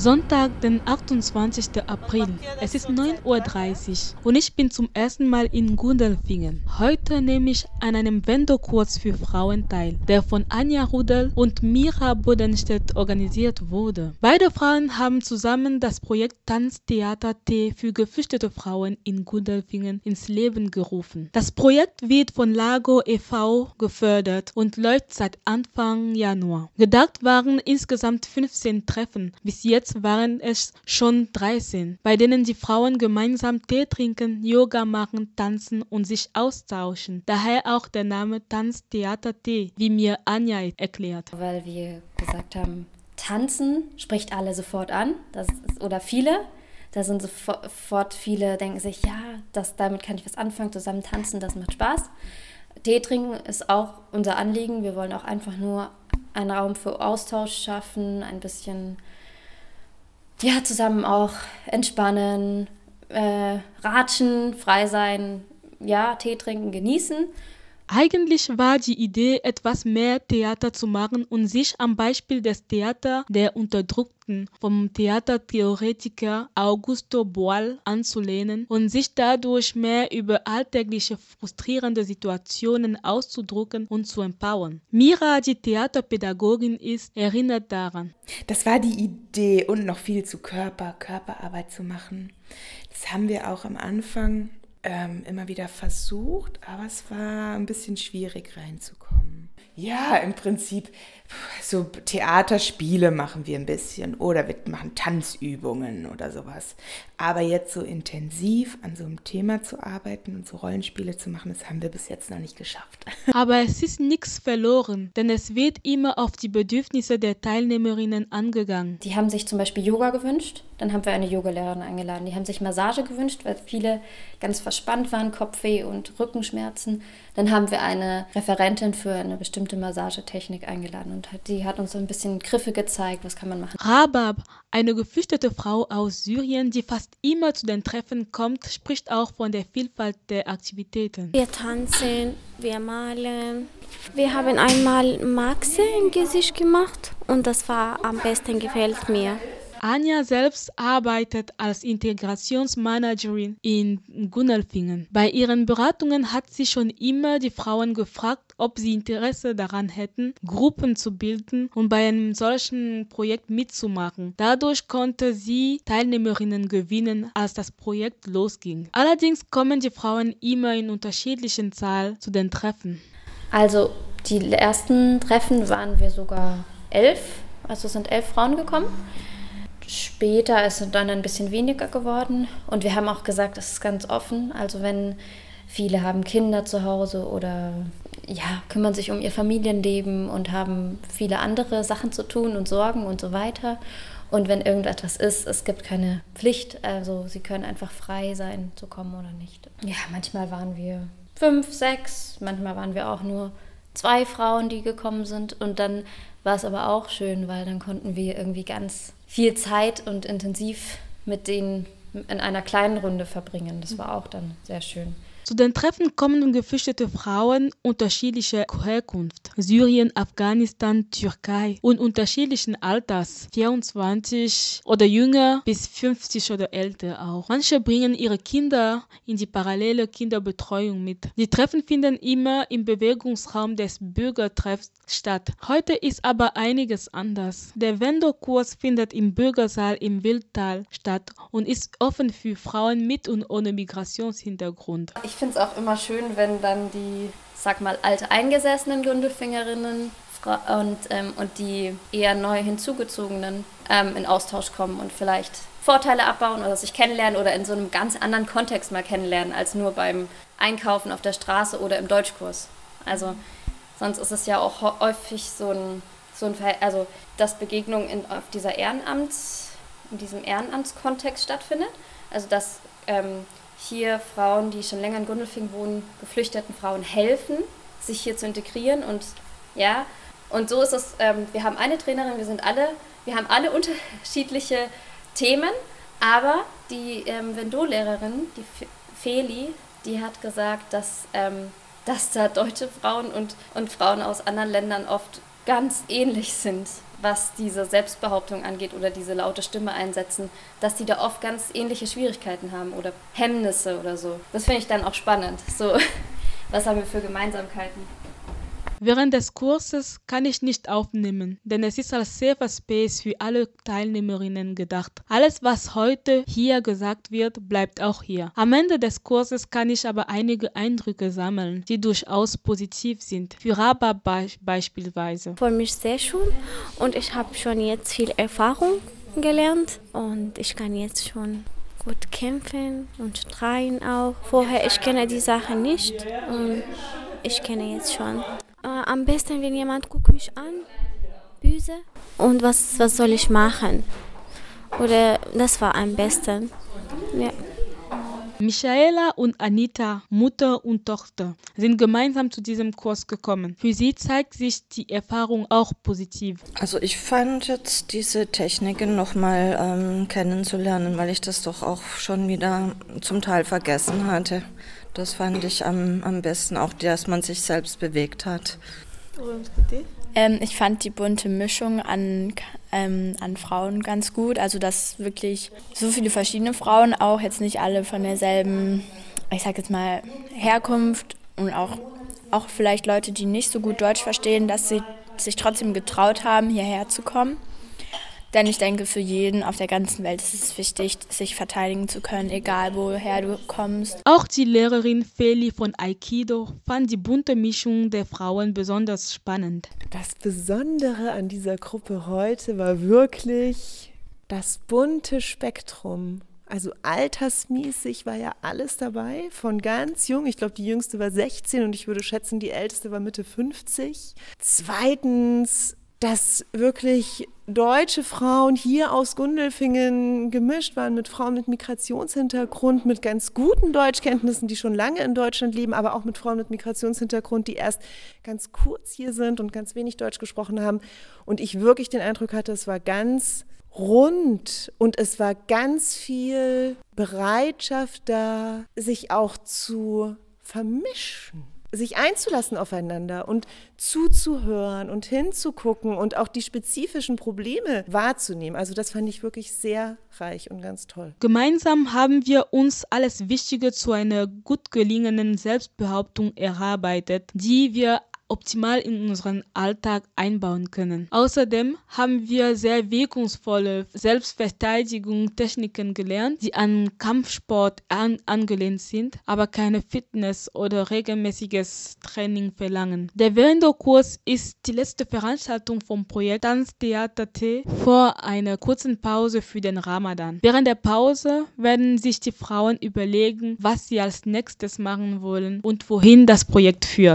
Sonntag, den 28. April. Es ist 9.30 Uhr und ich bin zum ersten Mal in Gundelfingen. Heute nehme ich an einem Wendokurs für Frauen teil, der von Anja Rudel und Mira Bodenstedt organisiert wurde. Beide Frauen haben zusammen das Projekt Tanztheater T für geflüchtete Frauen in Gundelfingen ins Leben gerufen. Das Projekt wird von Lago e.V. gefördert und läuft seit Anfang Januar. Gedacht waren insgesamt 15 Treffen. Bis jetzt waren es schon 13, bei denen die Frauen gemeinsam Tee trinken, Yoga machen, tanzen und sich austauschen. Daher auch der Name Tanztheater Tee, wie mir Anja erklärt. Weil wir gesagt haben, tanzen spricht alle sofort an, das ist, oder viele. Da sind sofort viele, denken sich, ja, das, damit kann ich was anfangen, zusammen tanzen, das macht Spaß. Tee trinken ist auch unser Anliegen. Wir wollen auch einfach nur einen Raum für Austausch schaffen, ein bisschen ja, zusammen auch entspannen, äh, ratschen, frei sein, ja, Tee trinken, genießen eigentlich war die Idee, etwas mehr Theater zu machen und sich am Beispiel des Theater der Unterdrückten vom Theatertheoretiker Augusto Boal anzulehnen und sich dadurch mehr über alltägliche frustrierende Situationen auszudrücken und zu empowern. Mira, die Theaterpädagogin ist, erinnert daran. Das war die Idee und noch viel zu Körper, Körperarbeit zu machen. Das haben wir auch am Anfang ähm, immer wieder versucht, aber es war ein bisschen schwierig reinzukommen. Ja, im Prinzip so Theaterspiele machen wir ein bisschen oder wir machen Tanzübungen oder sowas. Aber jetzt so intensiv an so einem Thema zu arbeiten und so Rollenspiele zu machen, das haben wir bis jetzt noch nicht geschafft. Aber es ist nichts verloren, denn es wird immer auf die Bedürfnisse der Teilnehmerinnen angegangen. Die haben sich zum Beispiel Yoga gewünscht, dann haben wir eine Yogalehrerin eingeladen. Die haben sich Massage gewünscht, weil viele ganz verspannt waren, Kopfweh und Rückenschmerzen. Dann haben wir eine Referentin für eine bestimmte Massagetechnik eingeladen und die hat uns so ein bisschen Griffe gezeigt, was kann man machen. Rabab, eine geflüchtete Frau aus Syrien, die fast immer zu den Treffen kommt, spricht auch von der Vielfalt der Aktivitäten. Wir tanzen, wir malen. Wir haben einmal Maxe im Gesicht gemacht und das war am besten gefällt mir. Anja selbst arbeitet als Integrationsmanagerin in Gunnelfingen. Bei ihren Beratungen hat sie schon immer die Frauen gefragt, ob sie Interesse daran hätten, Gruppen zu bilden und bei einem solchen Projekt mitzumachen. Dadurch konnte sie Teilnehmerinnen gewinnen, als das Projekt losging. Allerdings kommen die Frauen immer in unterschiedlichen Zahl zu den Treffen. Also die ersten Treffen waren wir sogar elf, also sind elf Frauen gekommen. Später ist es dann ein bisschen weniger geworden und wir haben auch gesagt, das ist ganz offen. Also wenn viele haben Kinder zu Hause oder ja, kümmern sich um ihr Familienleben und haben viele andere Sachen zu tun und Sorgen und so weiter. Und wenn irgendetwas ist, es gibt keine Pflicht, also sie können einfach frei sein, zu kommen oder nicht. Ja, manchmal waren wir fünf, sechs, manchmal waren wir auch nur zwei Frauen, die gekommen sind. Und dann war es aber auch schön, weil dann konnten wir irgendwie ganz viel Zeit und intensiv mit denen in einer kleinen Runde verbringen. Das war auch dann sehr schön. Zu den Treffen kommen geflüchtete Frauen unterschiedlicher Herkunft, Syrien, Afghanistan, Türkei und unterschiedlichen Alters, 24 oder jünger bis 50 oder älter auch. Manche bringen ihre Kinder in die parallele Kinderbetreuung mit. Die Treffen finden immer im Bewegungsraum des Bürgertreffs statt. Heute ist aber einiges anders. Der Vendor-Kurs findet im Bürgersaal im Wildtal statt und ist offen für Frauen mit und ohne Migrationshintergrund. Ich finde es auch immer schön, wenn dann die, sag mal, alte eingesessenen Gundelfingerinnen und, ähm, und die eher neu hinzugezogenen ähm, in Austausch kommen und vielleicht Vorteile abbauen oder sich kennenlernen oder in so einem ganz anderen Kontext mal kennenlernen, als nur beim Einkaufen auf der Straße oder im Deutschkurs. Also sonst ist es ja auch häufig so ein, so ein also dass Begegnung in, auf dieser Ehrenamts, in diesem Ehrenamtskontext stattfindet. Also dass ähm, hier Frauen, die schon länger in Gundelfing wohnen, geflüchteten Frauen helfen, sich hier zu integrieren und ja, und so ist es, ähm, wir haben eine Trainerin, wir sind alle, wir haben alle unterschiedliche Themen, aber die ähm, Vendol-Lehrerin, die Feli, die hat gesagt, dass, ähm, dass da deutsche Frauen und, und Frauen aus anderen Ländern oft ganz ähnlich sind. Was diese Selbstbehauptung angeht oder diese laute Stimme einsetzen, dass die da oft ganz ähnliche Schwierigkeiten haben oder Hemmnisse oder so. Das finde ich dann auch spannend. So, was haben wir für Gemeinsamkeiten? Während des Kurses kann ich nicht aufnehmen, denn es ist als Safer Space für alle Teilnehmerinnen gedacht. Alles, was heute hier gesagt wird, bleibt auch hier. Am Ende des Kurses kann ich aber einige Eindrücke sammeln, die durchaus positiv sind. Für Raba be beispielsweise. Für mich sehr schön und ich habe schon jetzt viel Erfahrung gelernt und ich kann jetzt schon gut kämpfen und streiten auch. Vorher ich kenne die Sache nicht und ich kenne jetzt schon. Äh, am besten, wenn jemand guckt mich an, böse. Und was, was soll ich machen? Oder das war am besten. Ja. Michaela und Anita, Mutter und Tochter, sind gemeinsam zu diesem Kurs gekommen. Für sie zeigt sich die Erfahrung auch positiv. Also ich fand jetzt diese Techniken nochmal ähm, kennenzulernen, weil ich das doch auch schon wieder zum Teil vergessen hatte. Das fand ich am, am besten, auch dass man sich selbst bewegt hat. Ähm, ich fand die bunte Mischung an, ähm, an Frauen ganz gut. Also, dass wirklich so viele verschiedene Frauen, auch jetzt nicht alle von derselben, ich sag jetzt mal, Herkunft und auch, auch vielleicht Leute, die nicht so gut Deutsch verstehen, dass sie sich trotzdem getraut haben, hierher zu kommen. Denn ich denke, für jeden auf der ganzen Welt ist es wichtig, sich verteidigen zu können, egal woher du kommst. Auch die Lehrerin Feli von Aikido fand die bunte Mischung der Frauen besonders spannend. Das Besondere an dieser Gruppe heute war wirklich das bunte Spektrum. Also altersmäßig war ja alles dabei, von ganz jung. Ich glaube, die jüngste war 16 und ich würde schätzen, die älteste war Mitte 50. Zweitens dass wirklich deutsche Frauen hier aus Gundelfingen gemischt waren mit Frauen mit Migrationshintergrund, mit ganz guten Deutschkenntnissen, die schon lange in Deutschland leben, aber auch mit Frauen mit Migrationshintergrund, die erst ganz kurz hier sind und ganz wenig Deutsch gesprochen haben. Und ich wirklich den Eindruck hatte, es war ganz rund und es war ganz viel Bereitschaft da, sich auch zu vermischen sich einzulassen aufeinander und zuzuhören und hinzugucken und auch die spezifischen Probleme wahrzunehmen. Also das fand ich wirklich sehr reich und ganz toll. Gemeinsam haben wir uns alles Wichtige zu einer gut gelingenden Selbstbehauptung erarbeitet, die wir optimal in unseren Alltag einbauen können. Außerdem haben wir sehr wirkungsvolle Selbstverteidigungstechniken gelernt, die an Kampfsport an angelehnt sind, aber keine Fitness oder regelmäßiges Training verlangen. Der Vendo-Kurs ist die letzte Veranstaltung vom Projekt Tanztheater T vor einer kurzen Pause für den Ramadan. Während der Pause werden sich die Frauen überlegen, was sie als nächstes machen wollen und wohin das Projekt führt.